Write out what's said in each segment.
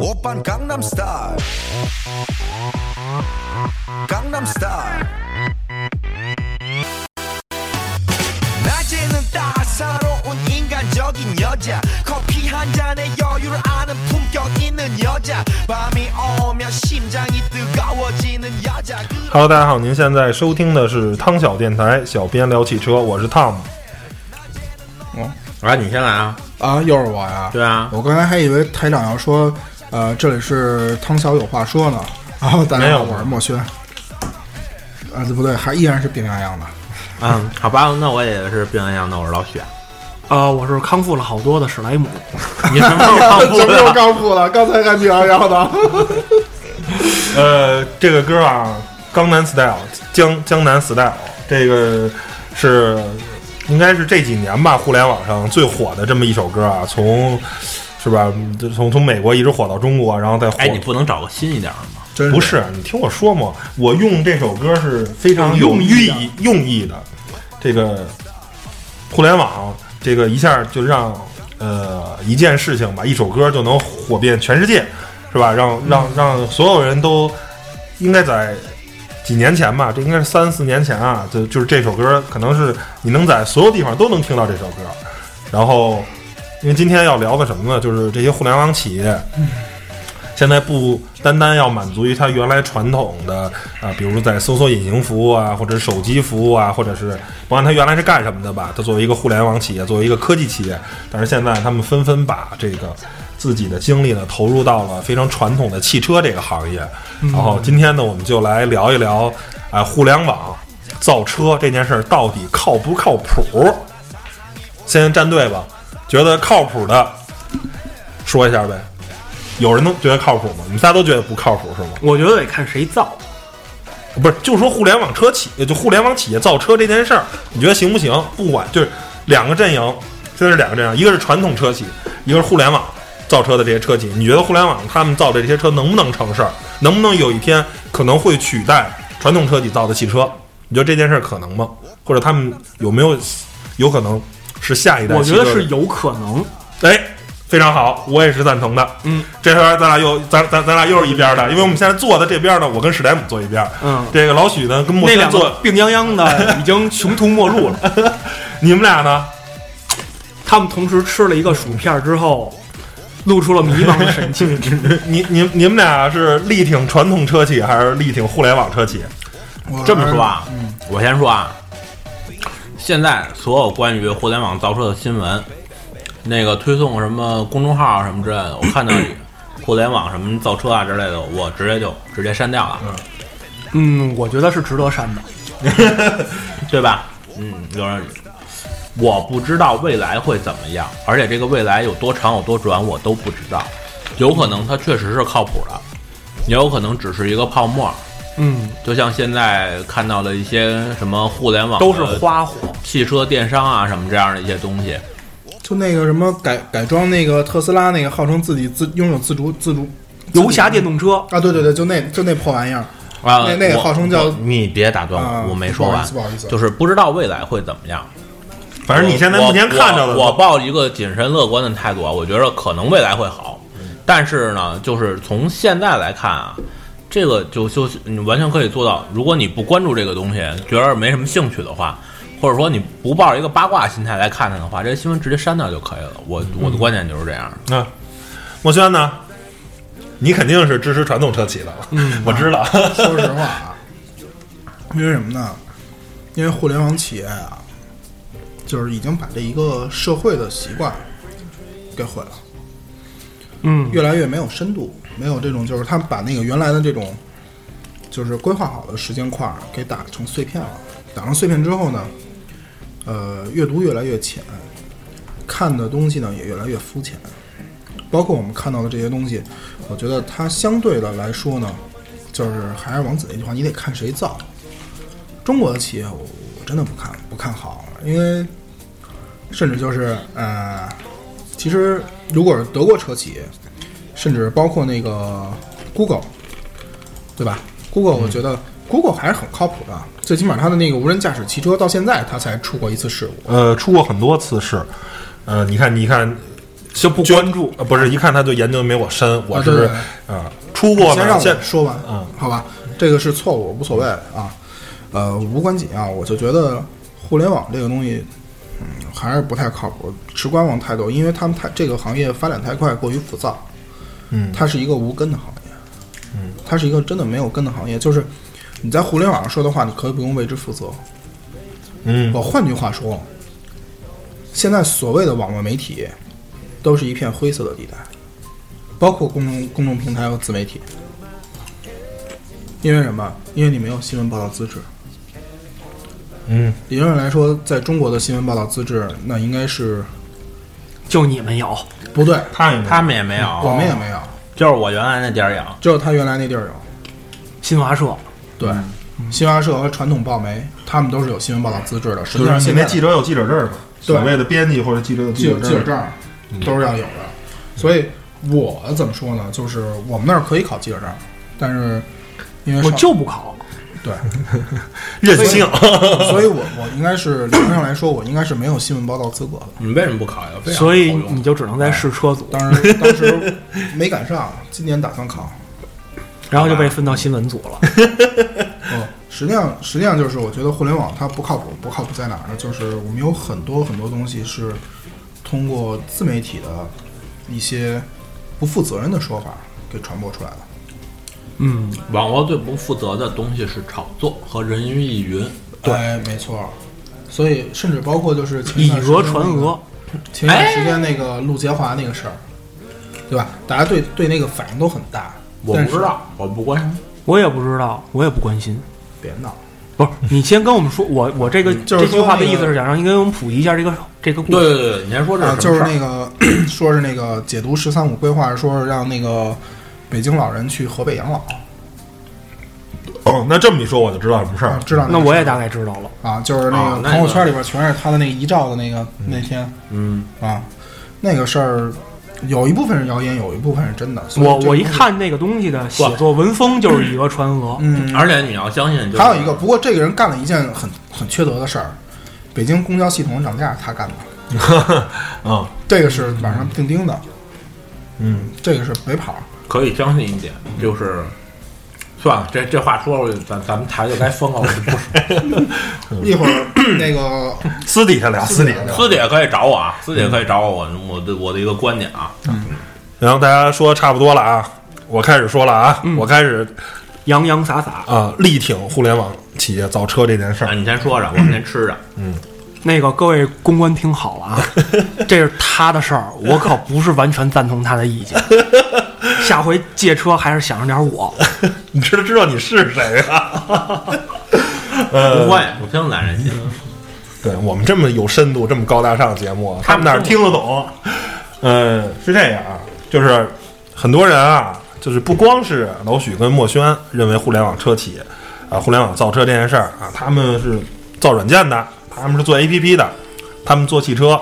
오빤 강남스타일 강남스타일 낮에는 따사로운 인간적인 여자 커피 한 잔에 여유를 아는 품격 있는 여자 밤이 오면 심장이 뜨거워지는 여자 Hello，大家好，您现在收听的是汤小电台，小编聊汽车，我是 Tom。 来，你先来啊！啊，又是我呀！对啊，我刚才还以为台长要说，呃，这里是汤小有话说呢。然后大没有家好，我是墨轩。啊，这不对，还依然是病殃殃的。嗯，好吧，那我也是病殃殃的，我是老许。呃，我是康复了好多的史莱姆。你什么时候康复什么时候的？刚复了？刚才还病殃殃的。呃，这个歌啊，《江南 Style》江江南 Style，这个是应该是这几年吧，互联网上最火的这么一首歌啊，从是吧，就从从美国一直火到中国，然后再火。哎，你不能找个新一点的吗？真不是，你听我说嘛，我用这首歌是非常有寓意用意的。这个互联网，这个一下就让呃一件事情吧，一首歌就能火遍全世界，是吧？让让让所有人都应该在几年前吧，这应该是三四年前啊，就就是这首歌，可能是你能在所有地方都能听到这首歌。然后，因为今天要聊的什么呢？就是这些互联网企业。现在不单单要满足于它原来传统的啊、比如在搜索引擎服务啊，或者手机服务啊，或者是不管它原来是干什么的吧，它作为一个互联网企业，作为一个科技企业，但是现在他们纷纷把这个自己的精力呢投入到了非常传统的汽车这个行业。然后今天呢，我们就来聊一聊啊、互联网造车这件事儿到底靠不靠谱？先站队吧，觉得靠谱的说一下呗。有人能觉得靠谱吗？你们仨都觉得不靠谱是吗？我觉得得看谁造。不是，就说互联网车企，就互联网企业造车这件事儿，你觉得行不行？不管就是两个阵营，现在是两个阵营，一个是传统车企，一个是互联网造车的这些车企。你觉得互联网他们造的这些车能不能成事儿？能不能有一天可能会取代传统车企造的汽车？你觉得这件事儿可能吗？或者他们有没有有可能是下一代我？觉得是有可能。哎，非常好，我也是赞同的。嗯，这回咱俩又咱咱咱俩又是一边的，因为我们现在坐的这边呢，我跟史莱姆坐一边，嗯，这个老许呢跟莫轩坐 那两个，病殃殃的已经穷途末路了。你们俩呢？他们同时吃了一个薯片之后，露出了迷茫的神情。你你你们俩是力挺传统车企还是力挺互联网车企？这么说啊，我先说啊，现在所有关于互联网造车的新闻，那个推送什么公众号什么之类的，我看到互联网什么造车啊之类的，我直接就直接删掉了，嗯，我觉得是值得删的。对吧？嗯，有人。我不知道未来会怎么样，而且这个未来有多长有多短我都不知道，有可能它确实是靠谱的，也有可能只是一个泡沫。嗯，就像现在看到的一些什么互联网都是花火。汽车电商啊什么这样的一些东西，就那个什么改改装那个特斯拉那个，号称自己自拥有自主自主游侠电动车，啊，对对对，就那就那破玩意儿。啊，那那个号称叫你别打断啊我，我没说完不好意思，不好意思就是不知道未来会怎么样。反正你现在目前看着的，我我我抱一个谨慎乐观的态度啊，我觉得可能未来会好，但是呢，就是从现在来看啊，这个就就你完全可以做到，如果你不关注这个东西，觉得没什么兴趣的话。或者说你不抱着一个八卦心态来看它的话，这个新闻直接删掉就可以了。我我的观点就是这样。那墨轩呢？你肯定是支持传统车企的，嗯，我知道。说实话啊，因为什么呢？因为互联网企业啊，就是已经把这一个社会的习惯给毁了，嗯，越来越没有深度，没有这种就是他们把那个原来的这种就是规划好的时间块儿给打成碎片了。打成碎片之后呢，呃，阅读越来越浅，看的东西呢也越来越肤浅。包括我们看到的这些东西，我觉得它相对的来说呢，就是还是王子那句话，你得看谁造。中国的企业我，我真的不看不看好，因为甚至就是呃，其实如果是德国车企，甚至包括那个 Google，对吧？Google 我觉得 Google 还是很靠谱的。最起码它的那个无人驾驶汽车到现在它才出过一次事故。呃，出过很多次事，呃，你看，你看，就不关注。呃，不是，一看他就研究没我深，我是啊出过先让我说完，嗯，好吧，这个是错误，无所谓啊，呃，无关紧要。我就觉得互联网这个东西，嗯，还是不太靠谱，持观望态度，因为他们太这个行业发展太快，过于浮躁，嗯它是一个无根的行业，嗯，它是一个真的没有根的行业，就是你在互联网上说的话，你可以不用为之负责。嗯我换句话说，现在所谓的网络媒体，都是一片灰色的地带，包括公众公众平台和自媒体。因为什么？因为你没有新闻报道资质。嗯，理论上来说，在中国的新闻报道资质，那应该是就你们有，不对，他们他们也没有，我们也没有，就是我原来那地儿有。就是他原来那地儿有。新华社对，新华社和传统报媒，他们都是有新闻报道资质的。实际上现在记者有记者证嘛，所谓的编辑或者记者有记者者证，记者证都是要有的。所以我怎么说呢？就是我们那儿可以考记者证，但是因为我就不考。对，任性。所以我我应该是理论上来说，我应该是没有新闻报道资格的。你为什么不考呀？所以你就只能在试车组，当然当时没赶上，今年打算考。然后就被分到新闻组了。哦，实际上实际上就是我觉得互联网它不靠谱，不靠谱在哪儿呢？就是我们有很多很多东西是通过自媒体的一些不负责任的说法给传播出来的。嗯，网络最不负责的东西是炒作和人云亦云。对，没错。所以甚至包括就是以讹传讹，前段时间那个陆杰华那个事儿，对吧？大家对对那个反应都很大。我不知道，我不关心。我也不知道，我也不关心。别闹。不是，你先跟我们说，我我这个就是这句话的意思是想让你给我们普及一下这个这个故事。对对对，你先说这啊，是什么事儿就是那个 说是那个解读“十三五”规划，说是让那个北京老人去河北养老哦，那这么一说，我就知道什么事儿知道那我也大概知道了。啊，就是那个朋友圈里边全是他的那个遗照的那个那天嗯，啊，那个事儿有一部分是谣言，有一部分是真的。我我一看那个东西的写作文风就是以讹传讹。嗯，而且你要相信，就是还有一个，不过这个人干了一件很很缺德的事儿，北京公交系统涨价他干的，嗯这个是网上钉钉的，嗯，这个是没跑。可以相信一点，就是算了，这这话说出去，咱咱们台就该封了，我就不说。一会儿那个 私底下聊，私底下聊。私底下可以找我啊，私底下可以找我，我我的我的一个观点啊。然后大家说差不多了啊，我开始说了啊，我开始洋洋洒洒，啊力挺互联网企业造车这件事啊，儿。你先说着，我们先吃着。嗯那个各位公关听好了啊，这是他的事儿，我可不是完全赞同他的意见。下回借车还是想着点我。你知道知道你是谁啊？不会不听咱这些，对我们这么有深度、这么高大上的节目，他们哪儿听得懂？呃，是这样啊，就是很多人啊，就是不光是老许跟墨轩认为互联网车企啊，互联网造车这件事儿啊，他们是造软件的，他们是做 APP 的，他们做汽车，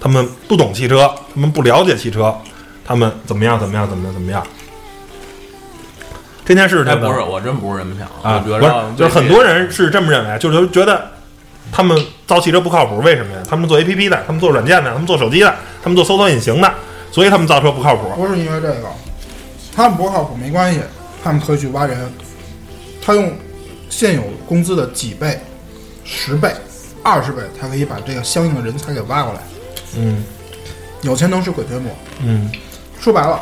他们不懂汽车，他们不了解汽车，他们怎么样怎么样怎么样怎么样？这件事哎，真的不是，我真不是这么想，啊，我觉不是得，就是很多人是这么认为，就是觉得他们造汽车不靠谱，为什么呀？他们做 A P P 的，他们做软件的，他们做手机的，他们做搜索引擎的，所以他们造车不靠谱。不是因为这个，他们不靠谱没关系，他们可以去挖人，他用现有工资的几倍、十倍、二十倍，他可以把这个相应的人才给挖过来。嗯有钱能使鬼推磨，嗯说白了，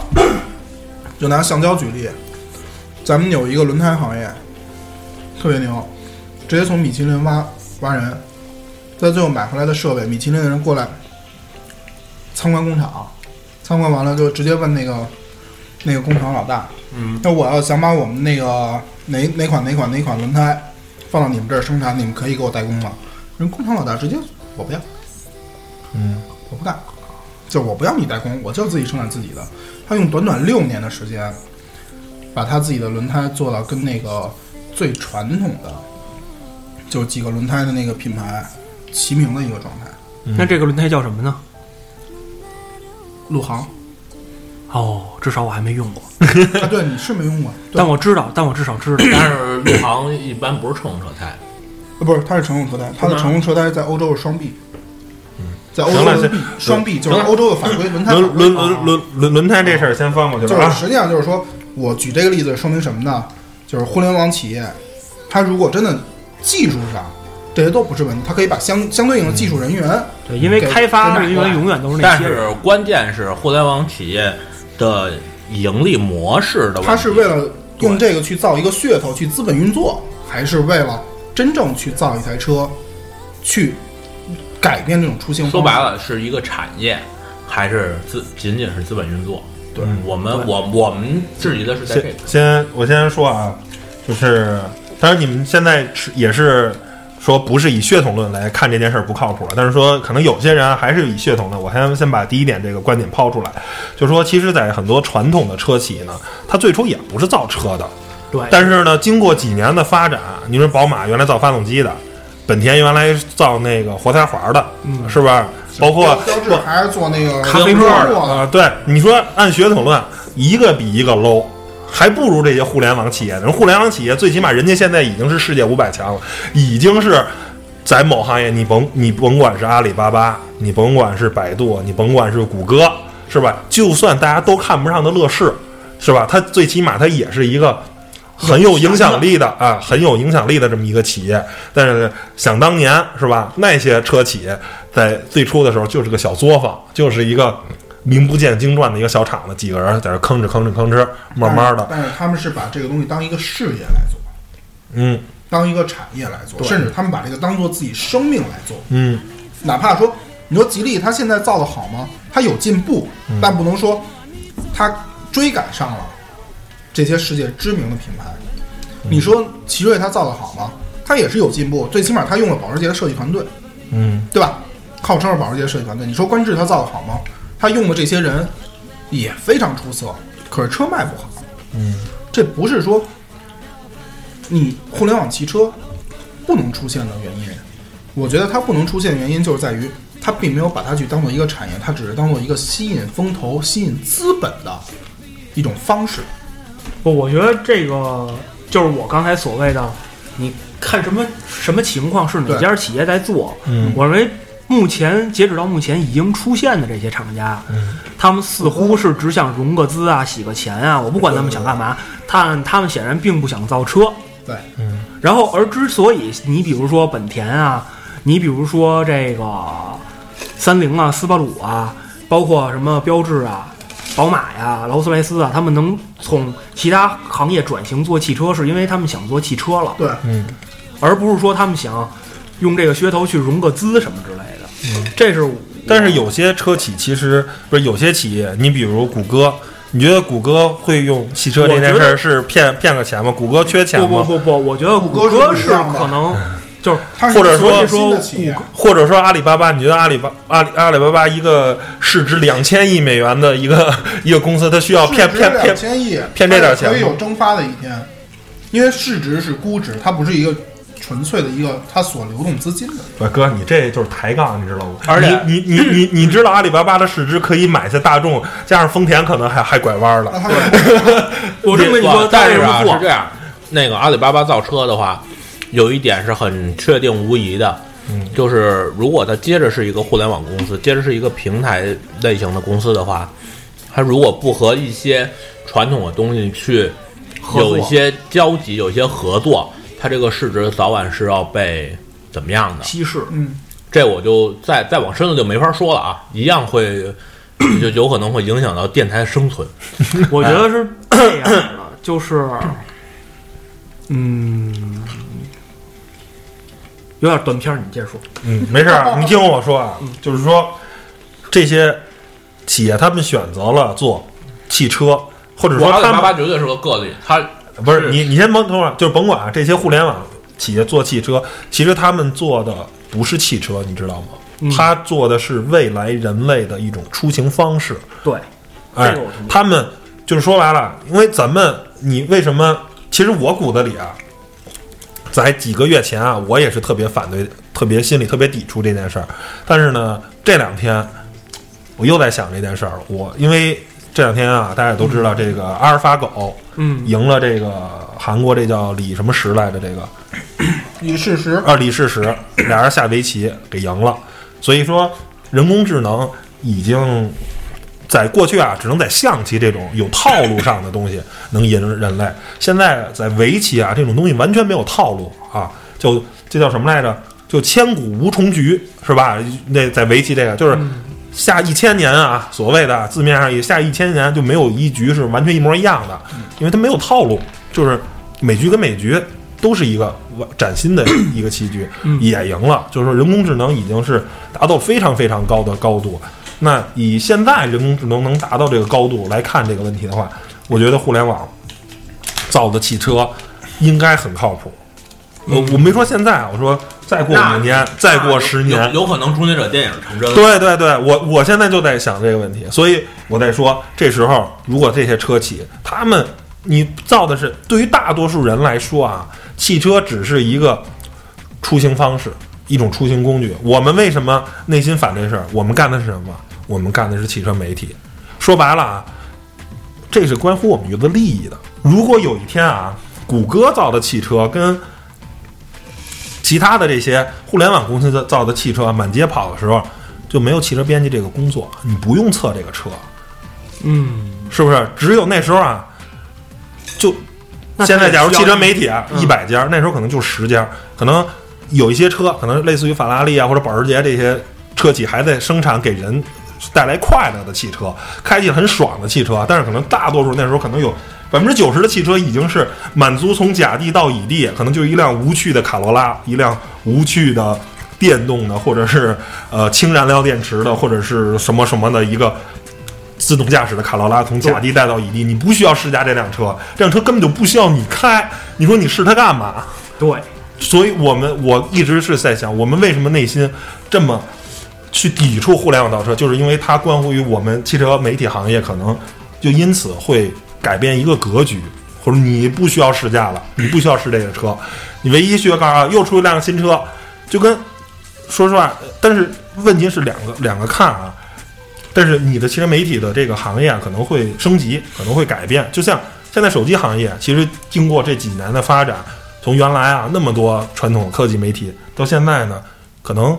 就拿橡胶举例，咱们有一个轮胎行业，特别牛，直接从米其林挖挖人，在最后买回来的设备，米其林的人过来参观工厂，参观完了就直接问那个那个工厂老大，嗯，那我要想把我们那个哪哪款哪款哪款轮胎放到你们这儿生产，你们可以给我代工吗？人工厂老大直接我不要，嗯。我不干，就我不要你代工，我就自己生产自己的。他用短短六年的时间，把他自己的轮胎做到跟那个最传统的，就几个轮胎的那个品牌齐名的一个状态。那这个轮胎叫什么呢？陆航哦，至少我还没用过，啊，对，你是没用过，但我知道，但我至少知道。但是陆航一般不是乘用车胎，呃，不是，它是乘用车胎，它的乘用车胎在欧洲是双 B，在欧洲是 B 双臂就是欧洲的法规轮胎轮轮轮轮轮轮胎这事儿先放过去了啊。就是实际上就是说，我举这个例子说明什么呢？就是互联网企业，它如果真的技术上这些都不是问题，它可以把相相对应的技术人员，对，因为开发人员永远都是那但些人。是关键是互联网企业的盈利模式的问题，它是为了用这个去造一个噱头，去资本运作，还是为了真正去造一台车，去改变这种出行方式？说白了是一个产业，还是资仅仅是资本运作？对我们我我们质疑的是在这先个。先我先说啊，就是当然你们现在是也是说不是以血统论来看这件事儿不靠谱了，但是说可能有些人还是以血统的。我先先把第一点这个观点抛出来，就是说其实，在很多传统的车企呢，它最初也不是造车的，对，但是呢，经过几年的发展，你说宝马原来造发动机的，本田原来造那个活塞环的，嗯是吧？包括标志还是做那个咖啡沫的啊、对，你说按血统论，一个比一个 low，还不如这些互联网企业呢。互联网企业最起码人家现在已经是世界五百强了，已经是在某行业，你甭你甭管是阿里巴巴，你甭管是百度，你甭管是谷歌，是吧？就算大家都看不上的乐视，是吧？它最起码它也是一个。很有影响力的啊，很有影响力的这么一个企业，但是想当年是吧？那些车企在最初的时候就是个小作坊，就是一个名不见经传的一个小厂子，几个人在这吭哧吭哧吭哧，慢慢的，但是他们是把这个东西当一个事业来做，嗯当一个产业来做，甚至他们把这个当做自己生命来做。嗯哪怕说你说吉利它现在造的好吗？它有进步，嗯但不能说它追赶上了这些世界知名的品牌。嗯你说奇瑞它造的好吗？它也是有进步，最起码它用了保时捷的设计团队，嗯对吧？号称是保时捷设计团队。你说观致它造的好吗？它用的这些人也非常出色，可是车卖不好。嗯，这不是说你互联网汽车不能出现的原因。我觉得它不能出现的原因就是在于它并没有把它去当做一个产业，它只是当做一个吸引风投、吸引资本的一种方式。不，我觉得这个就是我刚才所谓的，你看什么什么情况是哪家企业在做？嗯我认为目前截止到目前已经出现的这些厂家，嗯他们似乎是只想融个资啊、洗个钱啊，我不管他们想干嘛，但他们显然并不想造车。对，嗯然后，而之所以你比如说本田啊，你比如说这个三菱啊、斯巴鲁啊，包括什么标志啊、宝马呀、劳斯莱斯啊，他们能从其他行业转型做汽车，是因为他们想做汽车了，对，嗯而不是说他们想用这个噱头去融个资什么之类的。嗯这是，但是有些车企其实不是有些企业，你比如谷歌，你觉得谷歌会用汽车这件事儿是骗骗个钱吗？谷歌缺钱吗不不？不不，我觉得谷谷歌是可能就是或者说一个新的企业，或者说阿里巴巴，你觉得阿里巴阿里阿里巴巴一个市值两千亿美元的一个一个公司，它需要骗骗骗千亿，骗这点钱可以有蒸发的一天，因为市值是估值，它不是一个纯粹的一个它所流动资金的。对哥，你这就是抬杠，你知道吗？而且你你你你你知道阿里巴巴的市值可以买下大众，加上丰田可能还还拐弯了。我这么跟你说，但是啊是这样，那个阿里巴巴造车的话，有一点是很确定无疑的，嗯就是如果它接着是一个互联网公司，接着是一个平台类型的公司的话，它如果不和一些传统的东西去有一些交集，有一些合作，它这个市值早晚是要被怎么样的？稀释，嗯，这我就再再往深了就没法说了啊，一样会就有可能会影响到电台的生存。我觉得是这样的，就是，嗯，有点断片儿，你接着说。嗯，没事儿，你听我说啊，就是说这些企业他们选择了做汽车，或者说他们巴绝对是个个例，他不是你，你先甭等会儿，就是甭管啊这些互联网企业做汽车，其实他们做的不是汽车，你知道吗？嗯他做的是未来人类的一种出行方式。对，哎他们就是说白了，因为咱们你为什么？其实我骨子里啊，在几个月前啊，我也是特别反对，特别心里特别抵触这件事儿。但是呢，这两天我又在想这件事儿。我因为这两天啊，大家也都知道，这个阿尔法狗嗯，赢了这个韩国这叫李什么石来着？这个李世石啊，李世石俩人下围棋给赢了，所以说人工智能已经在过去啊，只能在象棋这种有套路上的东西能赢人类，现在在围棋啊这种东西完全没有套路啊，就这叫什么来着？就千古无重局是吧？那在围棋这个就是下一千年啊，所谓的字面上也下一千年就没有一局是完全一模一样的，因为它没有套路，就是每局跟每局都是一个完崭新的 一个棋局，也赢了。就是说人工智能已经是达到非常非常高的高度。那以现在人工智能能达到这个高度来看这个问题的话，我觉得互联网造的汽车应该很靠谱。我我没说现在啊，我说再过五年，再过十年，有有可能《终结者》电影成真。对对对，我我现在就在想这个问题，所以我在说，这时候如果这些车企，他们你造的是对于大多数人来说啊，汽车只是一个出行方式，一种出行工具。我们为什么内心反对事儿？我们干的是什么？我们干的是汽车媒体。说白了啊，这是关乎我们娱乐利益的。如果有一天啊，谷歌造的汽车跟其他的这些互联网公司的造的汽车满街跑的时候，就没有汽车编辑这个工作，你不用测这个车，嗯，是不是？只有那时候啊，就现在假如汽车媒体体啊嗯一百家，那时候可能就十家，可能有一些车，可能类似于法拉利啊或者保时捷这些车企还在生产给人带来快乐的汽车，开起来很爽的汽车，但是可能大多数那时候可能有。百分之九十的汽车已经是满足从甲地到乙地，可能就一辆无趣的卡罗拉，一辆无趣的电动的，或者是呃氢燃料电池的，或者是什么什么的一个自动驾驶的卡罗拉从甲地带到乙地，你不需要试驾这辆车，这辆车根本就不需要你开，你说你试它干嘛？对，所以我们我一直是在想，我们为什么内心这么去抵触互联网造车，就是因为它关乎于我们汽车媒体行业，可能就因此会改变一个格局，或者你不需要试驾了，你不需要试这个车，你唯一需要干啥？又出一辆新车，就跟说实话，但是问题是两个两个看啊。但是你的汽车媒体的这个行业，可能会升级，可能会改变。就像现在手机行业，其实经过这几年的发展，从原来啊那么多传统科技媒体，到现在呢，可能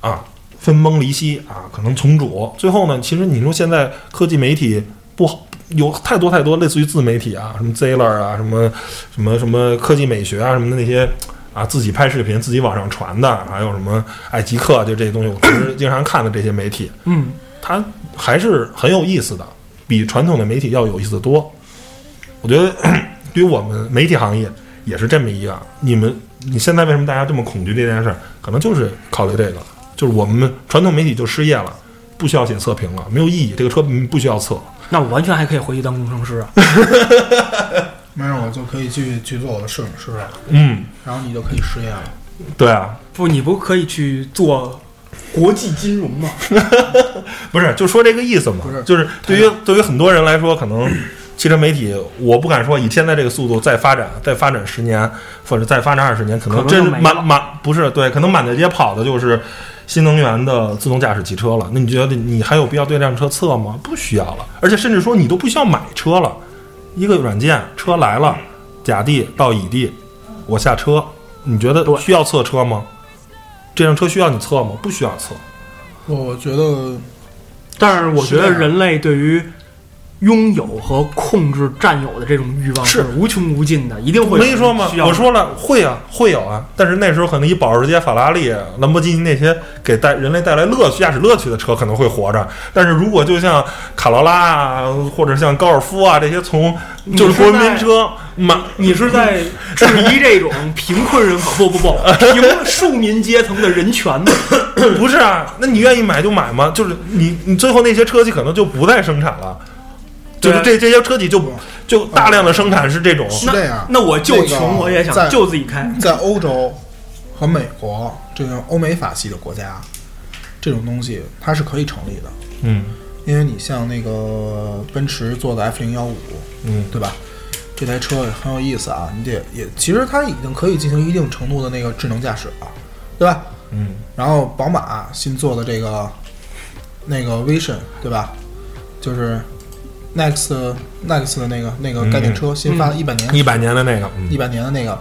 啊分崩离析啊，可能重组。最后呢，其实你说现在科技媒体不好，有太多太多类似于自媒体啊，什么 Zeller 啊，什么什么什么科技美学啊，什么的那些啊，自己拍视频自己往上传的，还有什么爱极客，就这些东西，我平时 经常看的这些媒体，嗯，它还是很有意思的，比传统的媒体要有意思得多。我觉得对于我们媒体行业也是这么一个，你们你现在为什么大家这么恐惧这件事儿？可能就是考虑这个，就是我们传统媒体就失业了，不需要写测评了，没有意义，这个车不需要测。那我完全还可以回去当工程师啊。没事，我就可以去去做我的摄影师了，嗯，然后你就可以失业了。对啊，不，你不可以去做国际金融吗？不是，就说这个意思嘛，不是就是对于对于很多人来说，可能汽车媒体，我不敢说以现在这个速度再发展，再发展十年或者再发展二十年，可能真满满不是对，可能满大街跑的就是新能源的自动驾驶汽车了。那你觉得你还有必要对这辆车测吗？不需要了，而且甚至说你都不需要买车了，一个软件，车来了，甲地到乙地，我下车，你觉得需要测车吗？这辆车需要你测吗？不需要测。我觉得但是我觉得人类对于拥有和控制占有的这种欲望是无穷无尽的，一定会有没说吗我说了会啊，会有啊。但是那时候可能以保时捷、法拉利、兰博基尼那些给带人类带来乐趣、驾驶乐趣的车可能会活着。但是如果就像卡罗拉啊，或者像高尔夫啊这些从就是国民车满你是在质疑这种贫困人口不不不 平庶民阶层的人权吗？不是啊？那你愿意买就买吗？就是你你最后那些车企可能就不再生产了，就是这这些车企就就大量的生产是这种。是这样。那我就那个穷，我也想在就自己开。在欧洲和美国这种欧美法系的国家，这种东西它是可以成立的，嗯因为你像那个奔驰做的 F 零幺五，嗯对吧？这台车也很有意思啊，你得也其实它已经可以进行一定程度的那个智能驾驶了，对吧？嗯然后宝马新做的这个那个 Vision，对吧？就是 Next Next 的那个那个概念车，新发一百年。一百年的那个，嗯。一百年的那个，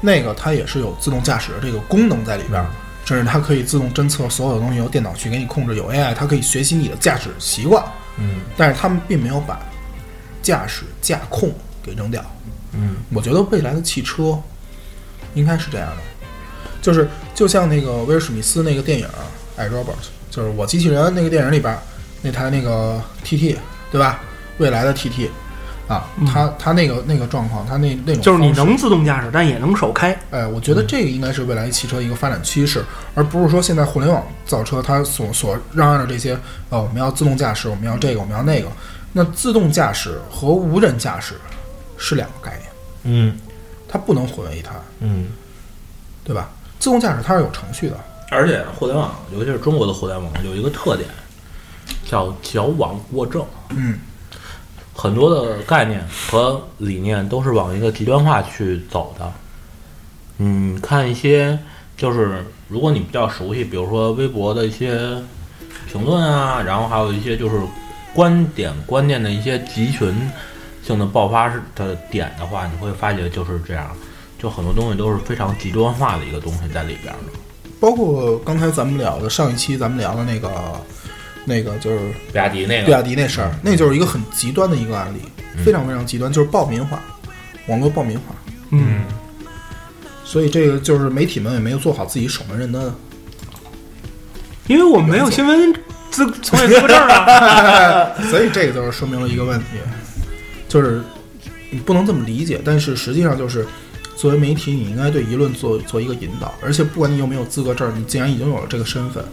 那个它也是有自动驾驶的这个功能在里边儿，甚至它可以自动侦测所有的东西，由电脑去给你控制，有 AI，它可以学习你的驾驶习惯。嗯。但是他们并没有把驾驶驾控给扔掉。嗯。我觉得未来的汽车应该是这样的，就是就像那个威尔史密斯那个电影《I Robot》，就是我机器人那个电影里边儿那台那个 TT，对吧？未来的 TT 啊，它它那个那个状况，它那那种就是你能自动驾驶，但也能手开。哎，我觉得这个应该是未来汽车一个发展趋势，而不是说现在互联网造车它所所嚷嚷的这些，呃，我们要自动驾驶，我们要这个，我们要那个。那自动驾驶和无人驾驶是两个概念，嗯它不能混为一谈，嗯对吧？自动驾驶它是有程序的，而且互联网，尤其是中国的互联网，有一个特点，叫矫枉过正。嗯，很多的概念和理念都是往一个极端化去走的。嗯，看一些就是如果你比较熟悉，比如说微博的一些评论啊，然后还有一些就是观点观念的一些集群性的爆发式的点的话，你会发觉就是这样，就很多东西都是非常极端化的一个东西在里边的。包括刚才咱们聊的上一期咱们聊的那个那个就是比亚迪那个比亚，迪那事儿，那就是一个很极端的一个案例，非常非常极端，就是暴民化，网络暴民化。嗯，所以这个就是媒体们也没有做好自己守门人的因为我们没有新闻资从业资格证啊。所以这个就是说明了一个问题，就是你不能这么理解，但是实际上就是作为媒体，你应该对舆论做做一个引导，而且不管你有没有资格证，你既然已经有了这个身份，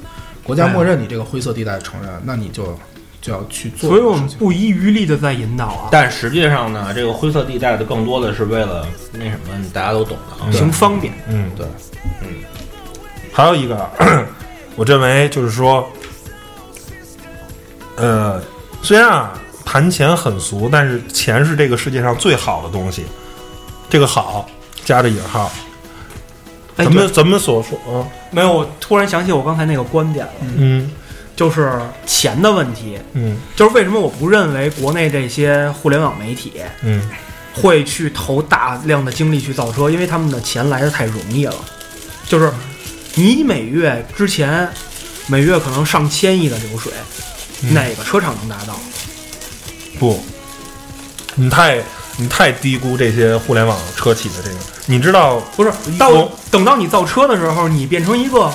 国家默认你这个灰色地带承认，那你就就要去做所以我们。不遗余力的在引导啊，但实际上呢，这个灰色地带的更多的是为了那什么，大家都懂的啊。行方便。嗯，对，嗯还有一个，我认为就是说，呃，虽然啊谈钱很俗，但是钱是这个世界上最好的东西。这个好加着引号，哎，咱们对。咱们所说，嗯没有，我突然想起我刚才那个观点了，嗯。就是钱的问题。嗯。就是为什么我不认为国内这些互联网媒体嗯。会去投大量的精力去造车，因为他们的钱来的太容易了。就是你每月之前每月可能上千亿的流水，嗯。哪个车厂能达到？不，你太你太低估这些互联网车企的这个，你知道不是到等到你造车的时候，你变成一个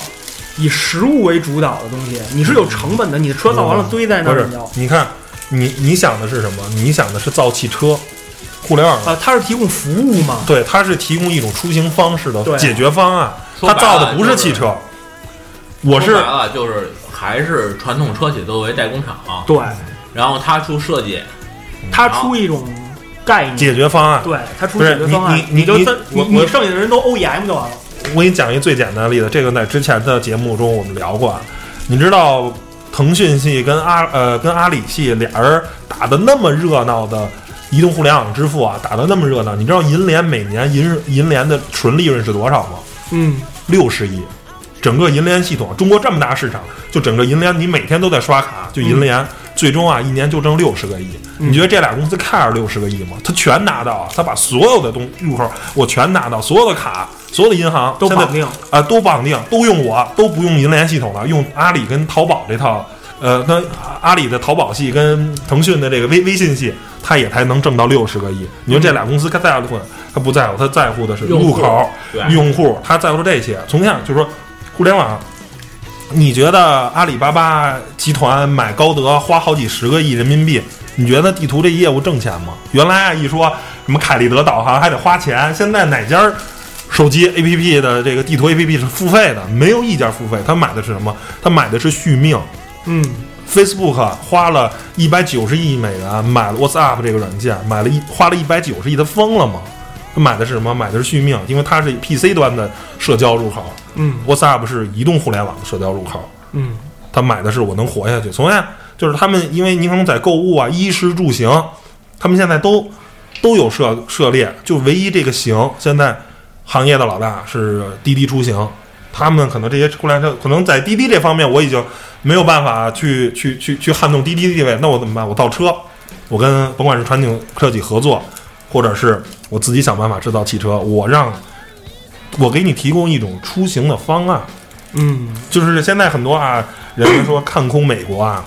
以实物为主导的东西，你是有成本的。你的车造完了堆在那不是儿，你要？你看你你想的是什么？你想的是造汽车，互联网啊，它是提供服务嘛？对，它是提供一种出行方式的解决方案，它造的不是汽车。我是说白了就是还是传统车企作为代工厂，对，嗯然后他出设计，它出一种概念，解决方案。对，它出解决方案，你你你就我我你剩下的人都 OEM 就完了。我给你讲一个最简单的例子，这个在之前的节目中我们聊过啊。你知道腾讯系跟阿呃跟阿里系俩人打的那么热闹的移动互联网支付啊，打的那么热闹，你知道银联每年银银联的纯利润是多少吗？嗯，六十亿。整个银联系统，中国这么大市场，就整个银联，你每天都在刷卡，就银联，最终啊，一年就挣六十个亿。嗯你觉得这俩公司 care 六十个亿吗？他全拿到，他把所有的东入口我全拿到，所有的卡，所有的银行都绑定。啊、都绑定，都用我，都不用银联系统了，用阿里跟淘宝这套，呃，跟阿里的淘宝系跟腾讯的这个微微信系，他也才能挣到六十个亿。你说这俩公司他在乎，他不在乎，他在乎的是入口、用户，他在乎这些。从这样就是说，互联网，你觉得阿里巴巴集团买高德花好几十个亿人民币，你觉得地图这业务挣钱吗？原来啊一说什么凯立德导航还得花钱，现在哪家手机 APP 的这个地图 APP 是付费的？没有一家付费，他买的是什么？他买的是续命。嗯，Facebook 花了一百九十亿美元买了 WhatsApp 这个软件，买了一花了一百九十亿，他疯了吗？他买的是什么？买的是续命，因为它是 PC 端的社交入口嗯，WhatsApp 是移动互联网的社交入口。嗯，他买的是我能活下去。从来就是他们，因为你可能在购物啊、衣食住行，他们现在都都有涉涉猎，就唯一这个行，现在行业的老大是滴滴出行。他们可能这些互联网车，可能在滴滴这方面，我已经没有办法去去去去撼动滴滴的地位。那我怎么办？我造车，我跟甭管是传统车企合作，或者是我自己想办法制造汽车，我让我给你提供一种出行的方案。嗯就是现在很多啊人们说看空美国啊，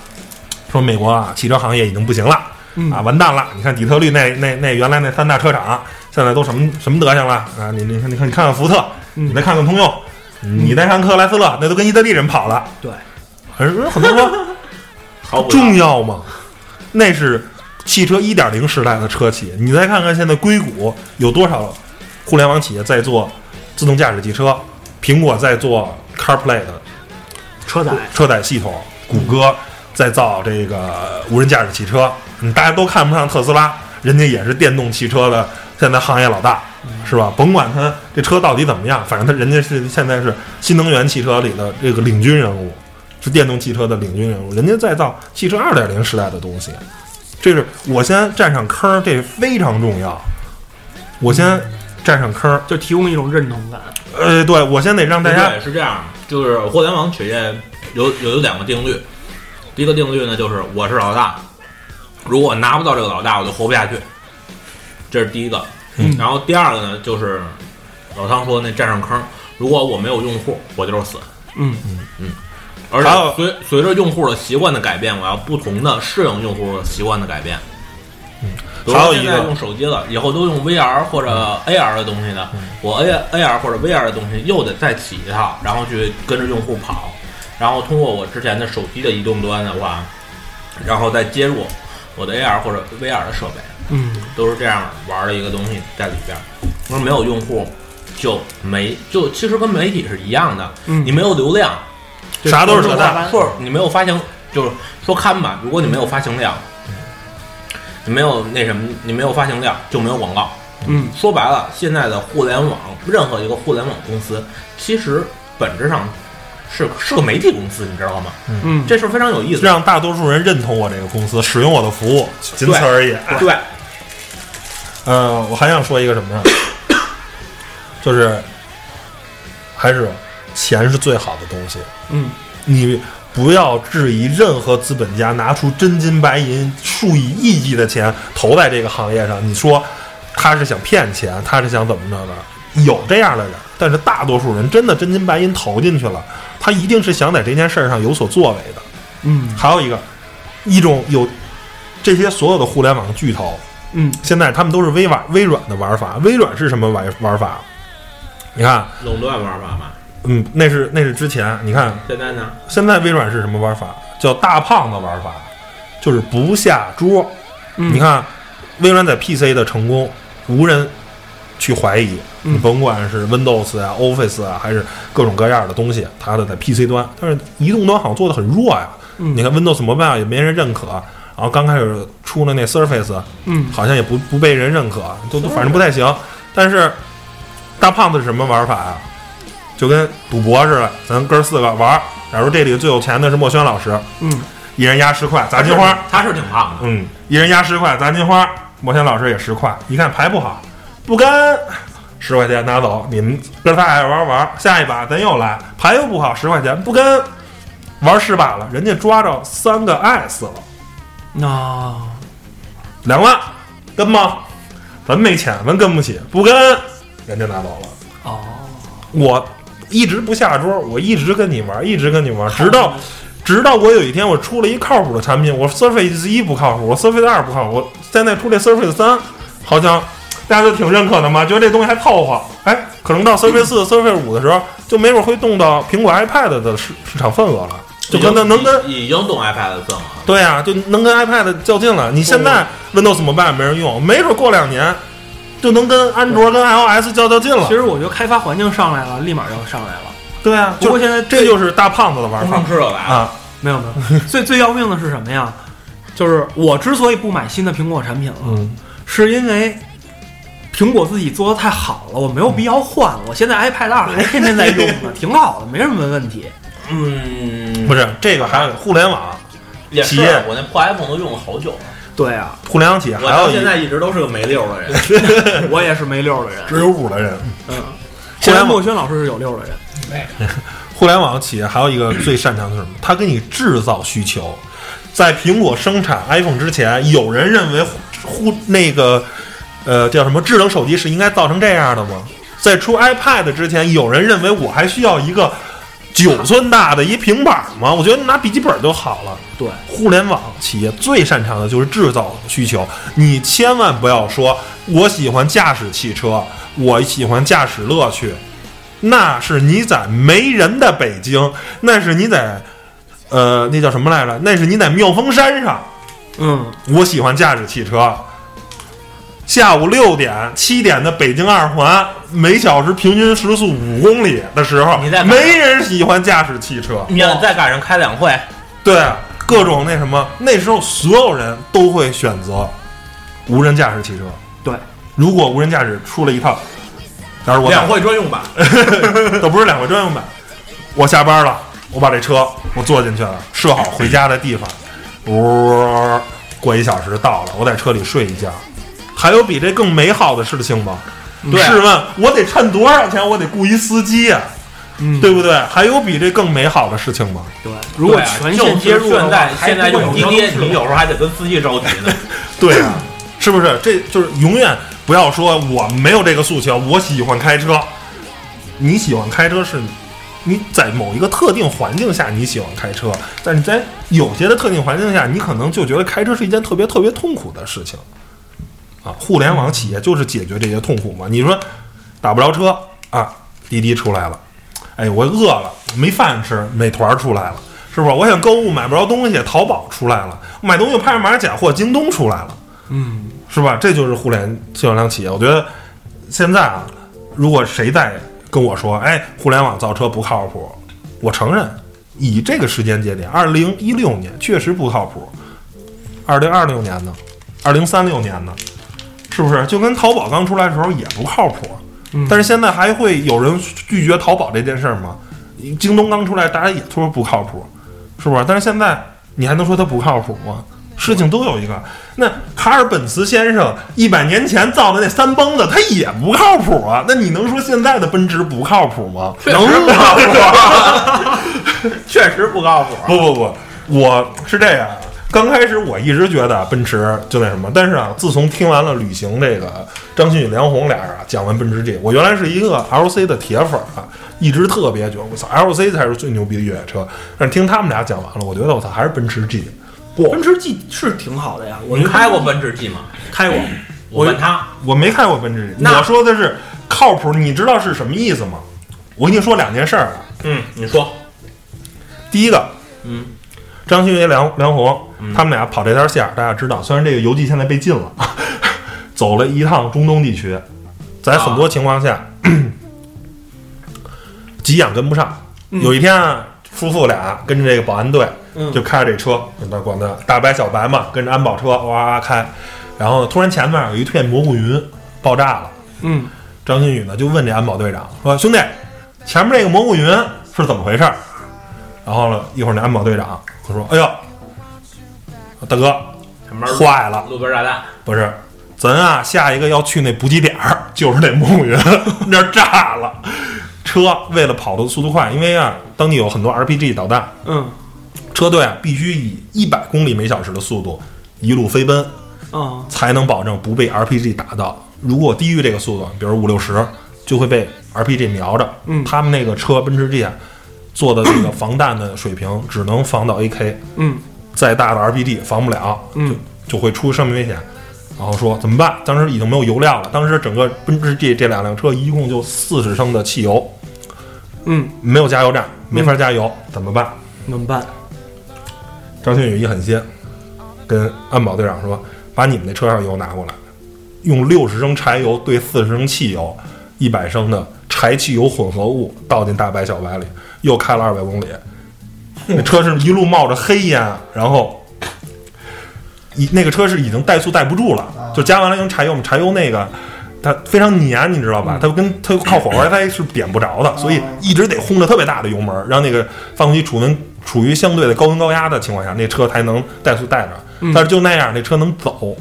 说美国啊汽车行业已经不行了。嗯啊，完蛋了！你看底特律那那那原来那三大车厂，现在都什么什么德行了啊？你你看你看你看看福特，嗯你再看看通用，你再看克莱斯勒，那都跟意大利人跑了。对，可是很多人说 毫不重要吗？那是汽车一点零时代的车企，你再看看现在硅谷有多少互联网企业在做自动驾驶汽车，苹果在做 CarPlay 的车载。车载系统，谷歌在造这个无人驾驶汽车，嗯，大家都看不上特斯拉，人家也是电动汽车的现在行业老大，是吧？甭管它这车到底怎么样，反正他人家是现在是新能源汽车里的这个领军人物，是电动汽车的领军人物，人家在造汽车二点零时代的东西，这是我先占上坑儿，这非常重要，我先占上坑儿，就提供一种认同感。呃，对我先得让大家对，是这样，就是互联网企业有有有两个定律，第一个定律呢就是我是老大，如果我拿不到这个老大，我就活不下去，这是第一个。嗯。然后第二个呢，就是老汤说那占上坑，如果我没有用户，我就是死。嗯嗯。嗯而且随随着用户的习惯的改变，我要不同的适应用户的习惯的改变。嗯还有一个用手机了，以后都用 VR 或者 AR 的东西呢，我 A AR 或者 VR 的东西又得再起一套，然后去跟着用户跑，然后通过我之前的手机的移动端的话，然后再接入我的 AR 或者 VR 的设备，嗯。都是这样玩的一个东西在里边没有用户，就没就其实跟媒体是一样的，嗯，你没有流量，啥都是扯淡。或者你没有发行，就是说看吧，如果你没有发行量，你没有那什么，你没有发行量就没有广告。嗯说白了，现在的互联网，任何一个互联网公司，其实本质上是是个媒体公司，你知道吗？嗯，这事儿非常有意思。让大多数人认同我这个公司，使用我的服务，仅此而已。对，呃，我还想说一个什么呢？就是还是钱是最好的东西。嗯你不要质疑任何资本家拿出真金白银、数以亿计的钱投在这个行业上。你说他是想骗钱，他是想怎么着的？有这样的人，但是大多数人真的真金白银投进去了，他一定是想在这件事儿上有所作为的。嗯还有一个，一种有这些所有的互联网巨头，嗯现在他们都是微软微软的玩法。微软是什么玩玩法？你看，垄断玩法嘛。嗯，那是那是之前。你看，现在呢？现在微软是什么玩法？叫大胖子玩法，就是不下桌。嗯，你看，微软在 PC 的成功，无人去怀疑。嗯你甭管是 Windows 啊、Office 啊，还是各种各样的东西，它的在 PC 端，但是移动端好像做的很弱呀。嗯你看 Windows Mobile 也没人认可，然后刚开始出了那 Surface，嗯好像也不不被人认可，都都反正不太行。但是大胖子是什么玩法呀？就跟赌博似的，咱哥四个玩儿。假如这里最有钱的是墨轩老师，嗯一人压十块砸金花，他是挺胖的，嗯，一人压十块砸金花，墨轩老师也十块。一看牌不好，不跟，十块钱拿走。你们哥仨爱玩玩，下一把咱又来，牌又不好，十块钱不跟，玩十把了，人家抓着三个 S 了。那两万，跟吗？咱没钱，咱跟不起，不跟，人家拿走了。哦，我一直不下桌，我一直跟你玩，一直跟你玩，直到直到我有一天我出了一靠谱的产品，我 Surface 一不靠谱，我 Surface 二不靠谱，我现在出这 Surface 三，好像大家都挺认可的嘛，觉得这东西还凑合。哎，可能到 Surface 四、Surface 五的时候，就没准会动到苹果 iPad 的市市场份额了，就跟它能跟已经动 iPad 的份额。对啊，就能跟 iPad 较劲了。你现在 Windows Mobile 没人用，没准过两年就能跟安卓、跟 iOS 较较劲了其。实我觉得开发环境上来了，立马就上来了。对啊，不过现在这就是大胖子的玩法工程师又来了，啊。没有没有，最最要命的是什么呀？就是我之所以不买新的苹果产品了，嗯，是因为苹果自己做的太好了，我没有必要换了。我现在 iPad 二还天天在用呢，挺好的，没什么问题。嗯，不是这个，还有互联网，也是企业我那破 iPhone 都用了好久了，对啊，互联网企业我还有一到现在一直都是个没溜儿的人。我也是没溜儿的人。只有五的人。嗯，现在墨轩老师是有溜儿的人。互联网企业还有一个最擅长的是什么？他给你制造需求。在苹果生产 iPhone 之前，有人认为互互那个呃叫什么智能手机是应该造成这样的吗？在出 iPad 之前，有人认为我还需要一个九寸大的一平板吗？我觉得拿笔记本就好了。对，互联网企业最擅长的就是制造需求，你千万不要说我喜欢驾驶汽车，我喜欢驾驶乐趣，那是你在没人的北京，那是你在呃那叫什么来着？那是你在妙峰山上。嗯，我喜欢驾驶汽车。下午六点、七点的北京二环，每小时平均时速五公里的时候，你在没人喜欢驾驶汽车。你要再赶上开两会，对，各种那什么，那时候所有人都会选择无人驾驶汽车。对，如果无人驾驶出了一套，但是我两会专用版，都不是两会专用版。我下班了，我把这车我坐进去了，设好回家的地方，呜，过一小时到了，我在车里睡一觉。还有比这更美好的事情吗？对啊试问，我得趁多少钱？我得雇一司机呀、嗯对不对？还有比这更美好的事情吗？对，如果全线接入现在还现在用滴滴你有时候还得跟司机着急呢。对啊，是不是？这就是永远不要说我没有这个诉求，我喜欢开车。你喜欢开车是你在某一个特定环境下你喜欢开车，但是在有些的特定环境下，你可能就觉得开车是一件特别特别痛苦的事情。啊，互联网企业就是解决这些痛苦嘛。你说打不着车啊，滴滴出来了，哎，我饿了没饭吃，美团出来了，是不是？我想购物买不着东西，淘宝出来了，买东西怕买假货，京东出来了。嗯，是吧？这就是互联互联网企业。我觉得现在啊，如果谁再跟我说，哎，互联网造车不靠谱，我承认，以这个时间节点，二零一六年确实不靠谱。二零二六年呢？二零三六年呢？是不是就跟淘宝刚出来的时候也不靠谱？嗯但是现在还会有人拒绝淘宝这件事儿吗？京东刚出来，大家也说不靠谱，是不是？但是现在你还能说它不靠谱吗？事情都有一个。那卡尔本茨先生一百年前造的那三蹦子，他也不靠谱啊。那你能说现在的奔驰不靠谱吗？确实不靠谱，确实不靠谱。不不不，我是这样。刚开始我一直觉得奔驰就那什么，但是啊，自从听完了旅行这个张馨予、梁红俩人啊讲完奔驰 G，我原来是一个 LC 的铁粉啊，一直特别觉得我操，LC 才是最牛逼的越野车。但是听他们俩讲完了，我觉得我操还是奔驰 G。奔驰 G 是挺好的呀，我开过奔驰 G 吗？开过，我问他，我没开过奔驰 G，那我说的是靠谱，你知道是什么意思吗？我跟你说两件事儿啊。嗯，你说，第一个，嗯，张馨予、梁梁红，他们俩跑这条线儿，大家知道，虽然这个游记现在被禁了，走了一趟中东地区，在很多情况下，给养跟不上。有一天啊，夫妇俩跟着这个保安队，嗯就开着这车，那管他大白小白嘛，跟着安保车哇哇哇开，然后，突然前面有一片蘑菇云爆炸了。嗯，张馨予呢就问这安保队长说：“兄弟，前面这个蘑菇云是怎么回事儿？”然后呢，一会儿那安保队长他说：“哎呦，大哥，坏了，路边炸弹，不是，咱啊下一个要去那补给点儿，就是那蘑菇云那儿炸了。车为了跑的速度快，因为啊当地有很多 RPG 导弹，嗯。车队啊必须以一百公里每小时的速度一路飞奔，嗯。才能保证不被 RPG 打到。如果低于这个速度，比如五六十，就会被 RPG 瞄着。嗯。他们那个车奔驰 G 啊，做的这个防弹的水平只能防到 AK，嗯再大的 RPG 防不了，嗯就就会出生命危险。然后说怎么办？当时已经没有油料了，当时整个奔驰 G 这两辆车一共就四十升的汽油，嗯，没有加油站，没法加油，怎么办？怎么办？张馨予一狠心，跟安保队长说：“把你们那车上油拿过来，用六十升柴油兑四十升汽油，一百升的柴汽油混合物倒进大白小白里，又开了二百公里。那车是一路冒着黑烟，然后一那个车是已经怠速怠不住了，就加完了用柴油，我们柴油那个。”它非常黏，你知道吧？它跟它靠火花塞是点不着的，所以一直得轰着特别大的油门，让那个发动机处于处于相对的高温高压的情况下，那车才能怠速带着。但是就那样，那车能走。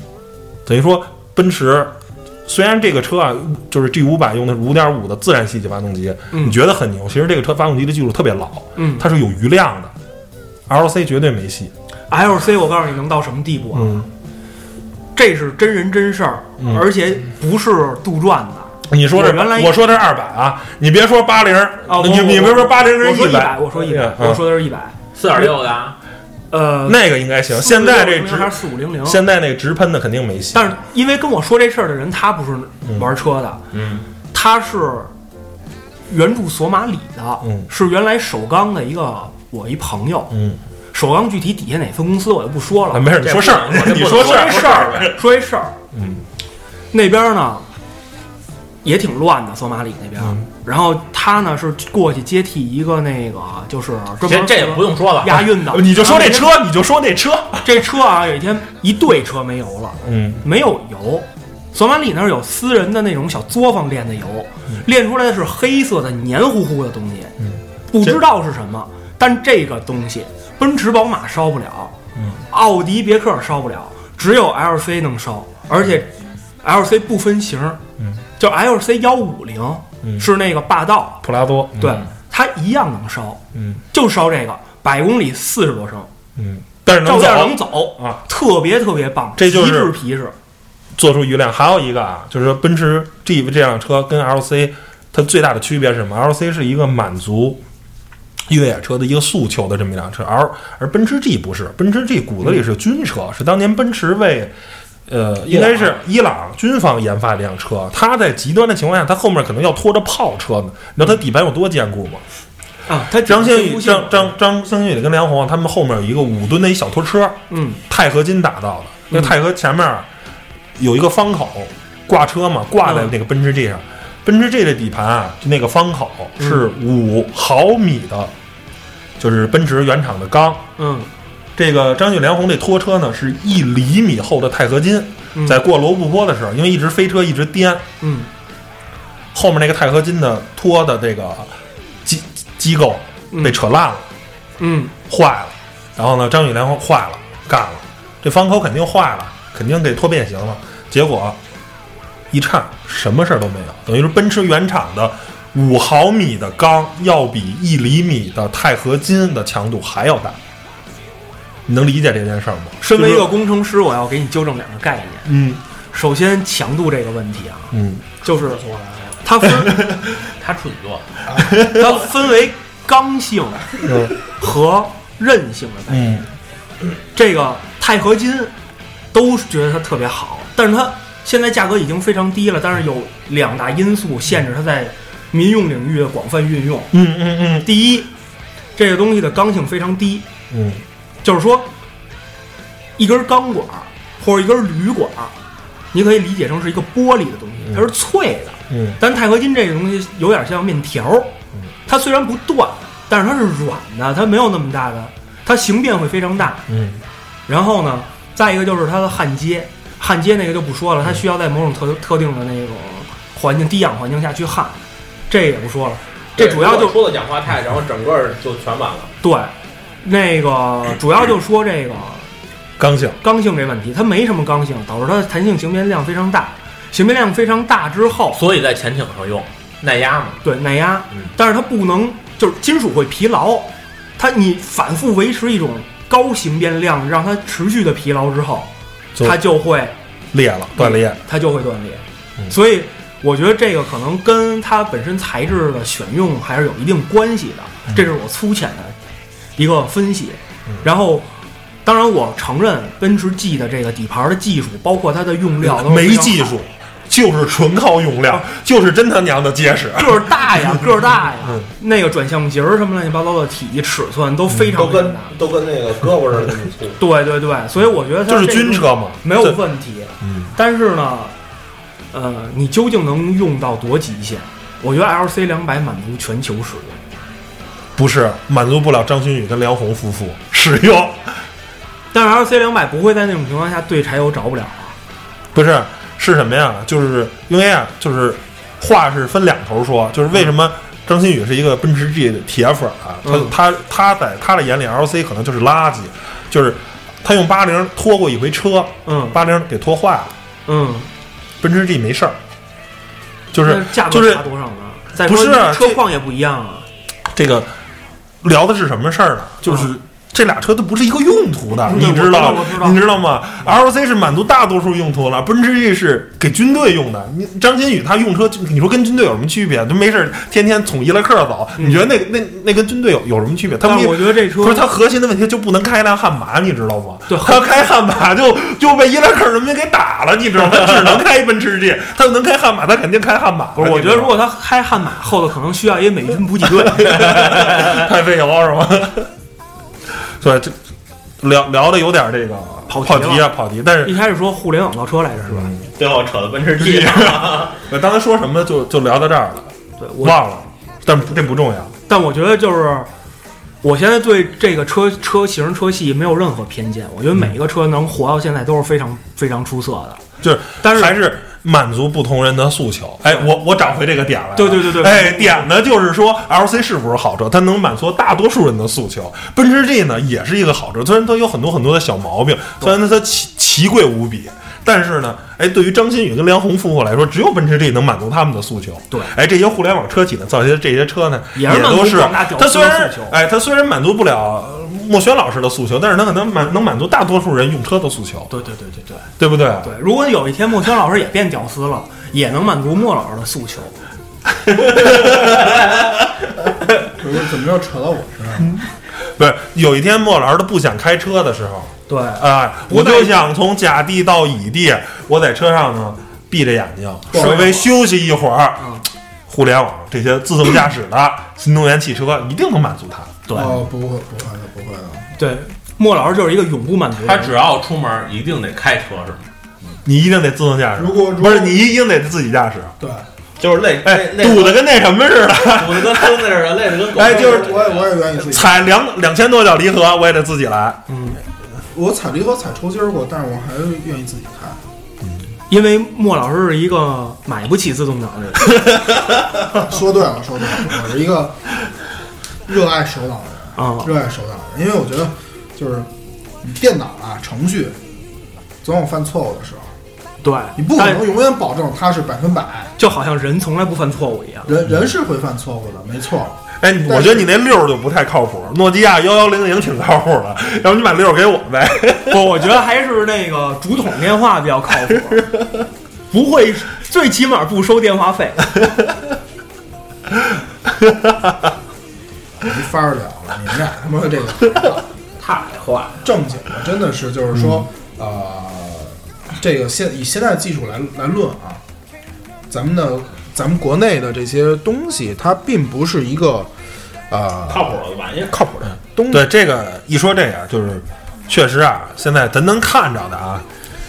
等于说，奔驰虽然这个车啊，就是 G 五百用的是五点五的自然吸气发动机，嗯你觉得很牛，其实这个车发动机的技术特别老，嗯它是有余量的。LC 绝对没戏。，LC 我告诉你能到什么地步啊？嗯这是真人真事儿，嗯而且不是杜撰的。你说这我原来我说的是二百啊，你别说八零，哦，你你别说八零我说跟百，我说一百，嗯我说的是一百。四点六的啊，呃，那个应该行。现在这直还是四五零零，现在那个直喷的肯定没戏。但是因为跟我说这事儿的人，他不是玩车的，嗯，他是援助索马里的，嗯。是原来首钢的一个我一朋友，嗯，首钢具体底下哪分公司我就不说了，啊没事，你说事儿，你说事儿，说一事儿，说一事儿，嗯，那边呢也挺乱的，索马里那边，嗯然后他呢是过去接替一个那个就是专门这这也不用说了，押运的，你就说这车，你就说这车，这车啊，有一天一对车没油了，嗯。没有油。索马里那儿有私人的那种小作坊炼的油，炼出来的是黑色的黏糊糊的东西，嗯。不知道是什么。但这个东西，奔驰、宝马烧不了，嗯。奥迪、别克烧不了，只有 LC 能烧，而且 LC 不分型，嗯，就 LC 幺五零嗯是那个霸道，普拉多，对，它一样能烧，嗯就烧这个，百公里四十多升，嗯，但是照能样能走啊，特别特别棒，这就是皮实。做出余量。还有一个啊，就是说奔驰 G 这辆车跟 LC 它最大的区别是什么？LC 是一个满足越野车的一个诉求的这么一辆车，而而奔驰 G 不是，奔驰 G 骨子里是军车，是当年奔驰为。呃，应该是伊朗军方研发的一辆车，它在极端的情况下，它后面可能要拖着炮车呢。你知道它底盘有多坚固吗？啊，它张馨予、坚固性张张张张馨予跟梁红他们后面有一个五吨的一小拖车，嗯钛合金打造的，那个钛合前面有一个方口，挂车嘛，挂在那个奔驰 G 上。奔驰 G 的底盘啊，就那个方口是五毫米的，就是奔驰原厂的钢。嗯这个张馨予、梁红这拖车呢，是一厘米厚的钛合金，嗯在过罗布泊的时候，因为一直飞车一直颠，嗯后面那个钛合金的拖的这个机机构被扯烂了。嗯坏了，然后呢，张宇良坏了，干了，这方口肯定坏了，肯定给拖变形了。结果一颤，什么事儿都没有，等于是奔驰原厂的五毫米的钢要比一厘米的钛合金的强度还要大。你能理解这件事儿吗？身为一个工程师，我要给你纠正两个概念。嗯首先，强度这个问题啊，嗯就是它分他处女座，它分为刚性嗯和韧性的概念。嗯这个钛合金都觉得它特别好，但是它现在价格已经非常低了。但是有两大因素限制它在民用领域的广泛运用。嗯嗯嗯第一，这个东西的刚性非常低，嗯就是说，一根钢管儿或者一根铝管儿，你可以理解成是一个玻璃的东西，它是脆的。嗯但钛合金这个东西有点像面条儿，它虽然不断，但是它是软的，它没有那么大的，它形变会非常大。嗯然后呢，再一个就是它的焊接，焊接那个就不说了，它需要在某种特特定的那种环境低氧环境下去焊，这也不说了。这主要就说的氧化钛，然后整个就全完了。对，那个主要就说这个刚性刚性这问题，它没什么刚性，导致它的弹性形变量非常大。形变量非常大之后，所以在潜艇上用耐压嘛，对耐压嗯，但是它不能就是金属会疲劳，它你反复维持一种高形变量，让它持续的疲劳之后，就它就会裂了，断裂。它就会断裂。嗯所以我觉得这个可能跟它本身材质的选用还是有一定关系的，嗯这是我粗浅的一个分析。然后，当然我承认奔驰 G 的这个底盘的技术，包括它的用料都没技术，就是纯靠用料，就是真他娘的结实。个儿大呀，个儿大呀，嗯那个转向节儿什么乱七八糟的体积尺寸都非常都跟。都跟那个胳膊似的 粗。对对对，所以我觉得它就是军车嘛，没有问题。嗯，但是呢，呃，你究竟能用到多极限？我觉得 LC 两百满足全球使用。不是满足不了张馨予跟梁红夫妇 使用，但是 LC 两百不会在那种情况下对柴油着不了啊。不是是什么呀？就是因为啊，就是话是分两头说，就是为什么张馨予是一个奔驰 G 的铁粉啊？他嗯他他在他的眼里，LC 可能就是垃圾，就是他用八零拖过一回车，嗯八零给拖坏了，嗯，奔驰 G 没事儿，就是那价格就是差多少呢？再说不是车况也不一样啊。这个聊的是什么事儿呢？就是这俩车都不是一个用途的，嗯你知道你知道吗？LC 是满足大多数用途了，奔驰 G 是给军队用的。你张馨予他用车，你说跟军队有什么区别？他没事天天从伊拉克走，你觉得那那那跟军队有有什么区别？他我觉得这车不是他核心的问题就不能开一辆悍马，你知道吗？对他开悍马 就就被伊拉克人民给打了，你知道吗？他 只能开奔驰 G，他能开悍马，他肯定开悍马。不是，我觉得如果他开悍马，后头可能需要一个美军补给队。太费油是吗？所以这聊聊的有点这个跑题跑题啊，跑题。但是一开始说互联网造车来着是吧？最后扯到奔驰 G 上了。我刚才说什么就就聊到这儿了，对，我忘了，但这不重要。但我觉得就是，我现在对这个车车型车系没有任何偏见。我觉得每一个车能活到现在都是非常非常出色的。就是，但是还是满足不同人的诉求。哎，我我找回这个点来了。对对对对哎，点呢就是说，LC 是不是好车？它能满足大多数人的诉求。奔驰 G 呢也是一个好车，虽然它有很多很多的小毛病，虽然它奇奇贵无比。但是呢，哎，对于张馨予跟梁红夫妇来说，只有奔驰 G 能满足他们的诉求。对哎，这些互联网车企呢造些这些车呢，也都是广大屌丝它虽然哎，它虽然满足不了呃莫轩老师的诉求，但是它可能满能满足大多数人用车的诉求，对对对对对对不对？对。如果有一天莫轩老师也变屌丝了，也能满足莫老师的诉求。怎么又扯到我身上？不是，有一天莫老师他不想开车的时候，对，哎，我就想从甲地到乙地，我在车上呢闭着眼睛，稍微休息一会儿。嗯互联网这些自动驾驶的 新能源汽车一定能满足他。对哦，不会，不会的，不会的。对，莫老师就是一个永不满足。他只要出门一定得开车是吗？你一定得自动驾驶，如果如果不是你一定得自己驾驶，对，就是累哎，累堵的跟那什么似的，堵的跟孙子似的，累的跟狗似的。哎就是我也我也愿意自己。踩两两千多脚离合我也得自己来。嗯我踩离合踩抽筋儿过，但是我还是愿意自己开。因为莫老师是一个买不起自动挡的人。说对了，说对了，我是一个热爱手挡的人，啊、热爱手挡的人，因为我觉得就是你电脑啊程序总有犯错误的时候，对，你不可能永远保证它是百分百。就好像人从来不犯错误一样。人人是会犯错误的，没错。哎，我觉得你那六儿就不太靠谱，诺基亚幺幺零零挺靠谱的，要不你把六儿给我呗？不，我觉得还是那个竹筒电话比较靠谱，不会，最起码不收电话费。没法儿聊了，你们俩他妈这个太坏了。正经的，真的是就是说，呃，这个现以现在技术来来论啊，咱们的咱们国内的这些东西，它并不是一个呃靠谱的玩意儿。靠谱的东西。对，这个一说这个，就是确实啊，现在咱能看着的啊，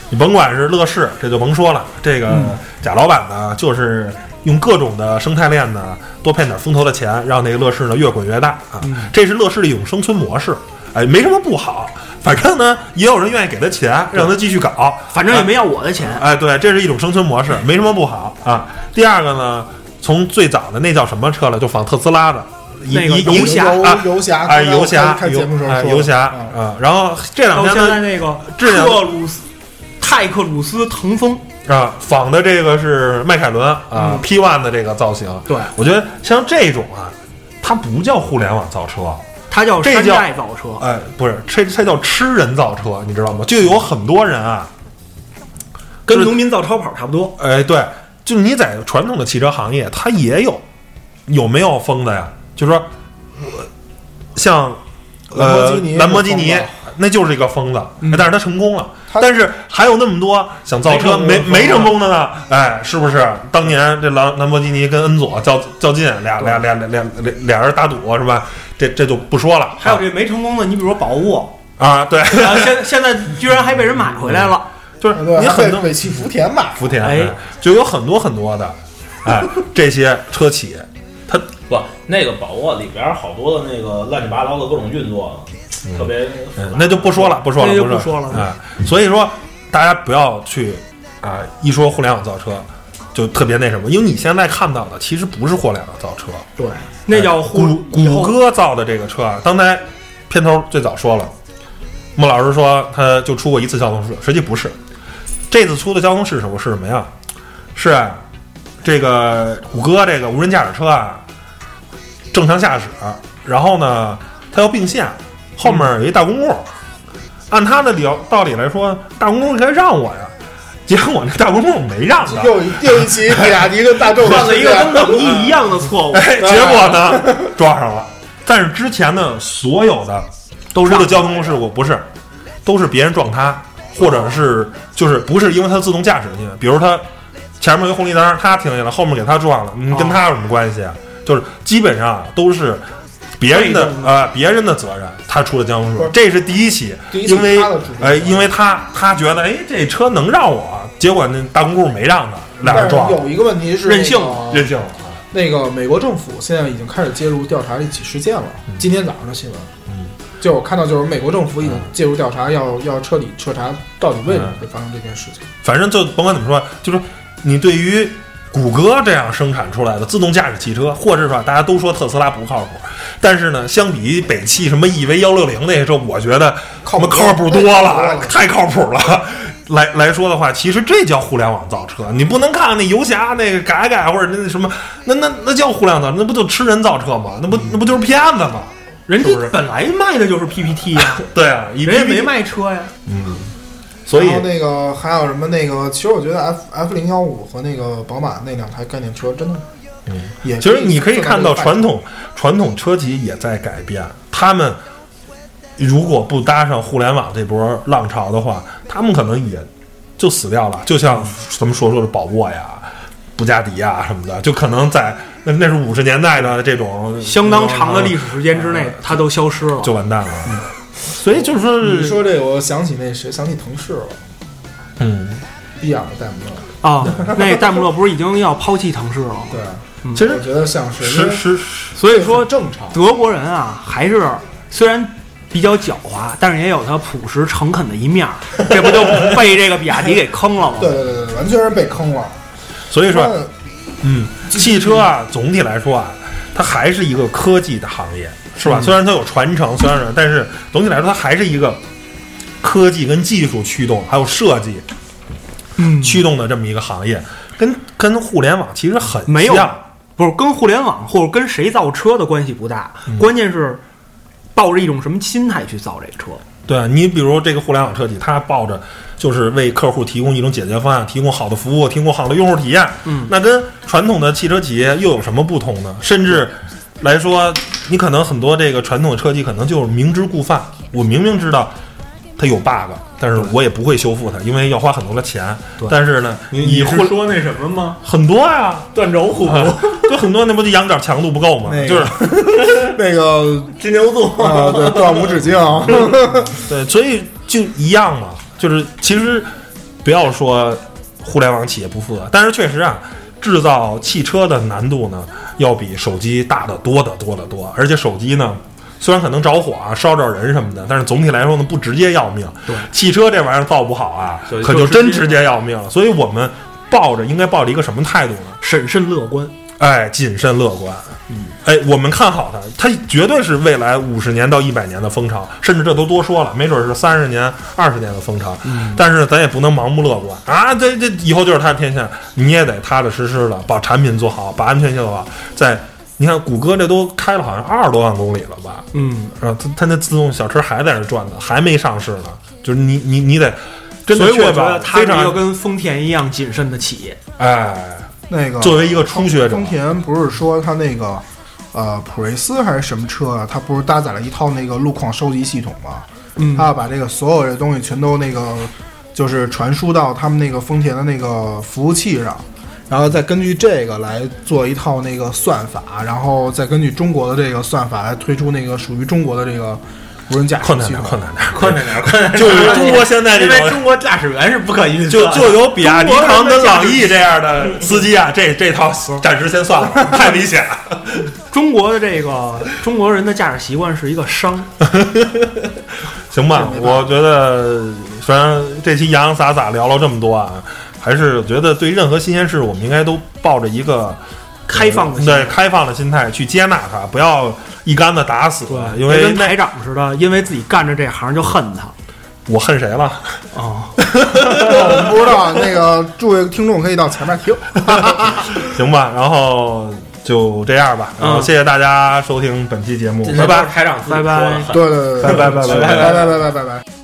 你甭管是乐视，这就甭说了，这个贾老板呢，就是用各种的生态链呢，多骗点风投的钱，让那个乐视呢越滚越大啊，这是乐视的一种生存模式，哎，没什么不好，反正呢，也有人愿意给他钱，让他继续搞，反正也没要我的钱。哎，对，这是一种生存模式，没什么不好啊。第二个呢，从最早的那叫什么车了，就仿特斯拉的，一那个一游侠游啊游侠，游侠，游节目时候说的哎游侠啊啊。然后这两天呢现在那个克鲁斯、泰克鲁斯腾风，啊，仿的这个是迈凯伦啊嗯 P One 的这个造型。对，我觉得像这种啊，它不叫互联网造车，它叫山这叫寨造车。哎，不是，这这叫吃人造车，你知道吗？就有很多人啊，跟农民造超跑差不多。哎，对，就你在传统的汽车行业，它也有有没有疯的呀？就是说，呃像兰博基尼呃兰博基尼是疯子，那就是一个疯子，嗯但是他成功了。但是还有那么多想造车没没成功的呢？哎，是不是？当年这兰兰博基尼跟恩佐较较劲，俩俩俩俩俩俩俩人打赌是吧？这这就不说了。还有这没成功的，你比如说宝沃，啊，对，然后现现在居然还被人买回来了。就是你很多被北汽福田吧。福田，就有很多很多的，哎，这些车企，它不，那个宝沃里边好多的那个乱七八糟的各种运作，特别那就不说了，不说了，不不说了哎，所以说大家不要去啊、一说互联网造车就特别那什么，因为你现在看到的其实不是互联网造车，对，那叫互谷谷歌造的这个车啊，刚才片头最早说了，穆老师说他就出过一次交通事故，实际不是，这次出的交通事故是什么呀？是啊这个谷歌这个无人驾驶车啊，正常驾驶，然后呢，它要并线，后面有一大公共，按他的理道理来说，大公共应该让我呀，结果那大公共没让他，又又一起比亚迪跟大众犯了一个跟网易一样的错误，哎，结果呢撞上了。但是之前的所有的都让出的交通事故不是，都是别人撞他，或者是就是不是因为他自动驾驶进去，比如他前面有一红绿灯，他停下来，后面给他撞了，你跟他有什么关系啊？就是基本上都是别人的呃别人的责任，他出的交通事故，这是第一起，因为他的主哎，因为他他觉得哎这车能让我，结果那大公共没让他，俩人撞，有一个问题是任性那个任性了。那个美国政府现在已经开始介入调查这起事件了。今天早上的新闻，嗯，就我看到就是美国政府已经介入调查，要要彻底彻查到底为什么会发生这件事情。反正就甭管怎么说，就是你对于谷歌这样生产出来的自动驾驶汽车，或者说大家都说特斯拉不靠谱，但是呢，相比于北汽什么 EV 幺六零那些车，我觉得靠谱 靠谱多了，太靠谱了。来来说的话，其实这叫互联网造车，你不能看那游侠那个改改或者那什么，那那那叫互联网造车，那不就吃人造车吗？那不那不就是骗子吗？人家本来卖的就是 PPT 呀，对啊，一人家没卖车呀。所以然后那个还有什么那个，其实我觉得 F F 零幺五和那个宝马那两台概念车真的，嗯，也其实你可以看到传统统传统车企也在改变，他们如果不搭上互联网这波浪潮的话，他们可能也就死掉了。就像咱们所说的宝沃呀、布加迪呀什么的，就可能在那那是五十年代的这种相当长的历史时间之内，它都消失了。就完蛋了。所以就是说你说这个，我想起那谁，想起腾势了，嗯，比亚迪戴姆勒，啊，那戴姆勒不是已经要抛弃腾势了吗？对，其实我觉得像是所以说正常。德国人啊，还是虽然比较狡猾，但是也有他朴实诚恳的一面儿。这不就被这个比亚迪给坑了吗？对对对对，完全是被坑了。所以说嗯，汽车啊，总体来说啊，它还是一个科技的行业，是吧？虽然它有传承，虽然是，但是总体来说，它还是一个科技跟技术驱动，还有设计嗯，驱动的这么一个行业，跟跟互联网其实很没有像。不是跟互联网或者跟谁造车的关系不大，关键是抱着一种什么心态去造这个车。对啊你比如这个互联网车企，它抱着就是为客户提供一种解决方案，提供好的服务，提供好的用户体验。嗯，那跟传统的汽车企业又有什么不同呢？甚至来说，你可能很多这个传统的车企可能就是明知故犯。我明明知道它有 bug，但是我也不会修复它，因为要花很多的钱。但是呢，你互说那什么吗？很多呀，断轴虎、就很多，那不就羊角强度不够吗？那个就是 那个金牛座 啊，对，断无止境。对，所以就一样嘛，就是其实不要说互联网企业不负责，但是确实啊，制造汽车的难度呢，要比手机大得多得多得多，而且手机呢。虽然可能着火啊、烧着人什么的，但是总体来说呢，不直接要命。对，汽车这玩意儿造不好啊，可就就真直接要命了。所以我们抱着应该抱着一个什么态度呢？审慎乐观，哎，谨慎乐观。嗯，哎，我们看好它，它绝对是未来五十年到一百年的风潮，甚至这都多说了，没准是三十年、二十年的风潮。嗯，但是咱也不能盲目乐观啊！这这以后就是它的天下，你也得踏踏实实的把产品做好，把安全性做好。在你看，谷歌这都开了好像二十多万公里了吧？嗯，然后？它它那自动小车还在那转呢，还没上市呢。就是你你你得真的所以我确保觉得它非常是一个跟丰田一样谨慎的企业。哎，那个作为一个初学者丰，田不是说它那个呃普锐斯还是什么车啊？它不是搭载了一套那个路况收集系统吗？嗯它要把这个所有的东西全都那个就是传输到他们那个丰田的那个服务器上。然后再根据这个来做一套那个算法，然后再根据中国的这个算法来推出那个属于中国的这个无人驾驶困难点。困难点。困难点，困难点，就是中国现在这种因为中国驾驶员是不可预测的，就就有比亚迪、唐跟朗逸这样的司机啊，这这套暂时先算了，太危险了。中国的这个中国人的驾驶习惯是一个伤，行吧，我觉得虽然这期洋洋洒洒聊了这么多啊，还是觉得对任何新鲜事，我们应该都抱着一个开放的心对开放的心态去接纳他，不要一竿子打死。因为跟台长似的，因为自己干着这行就恨他。我恨谁了？哦，我们不知道，那个诸位听众可以到前面听。行吧，然后就这样吧。然后嗯谢谢大家收听本期节目，拜拜。台长拜拜对对对，拜拜拜拜拜拜拜拜拜拜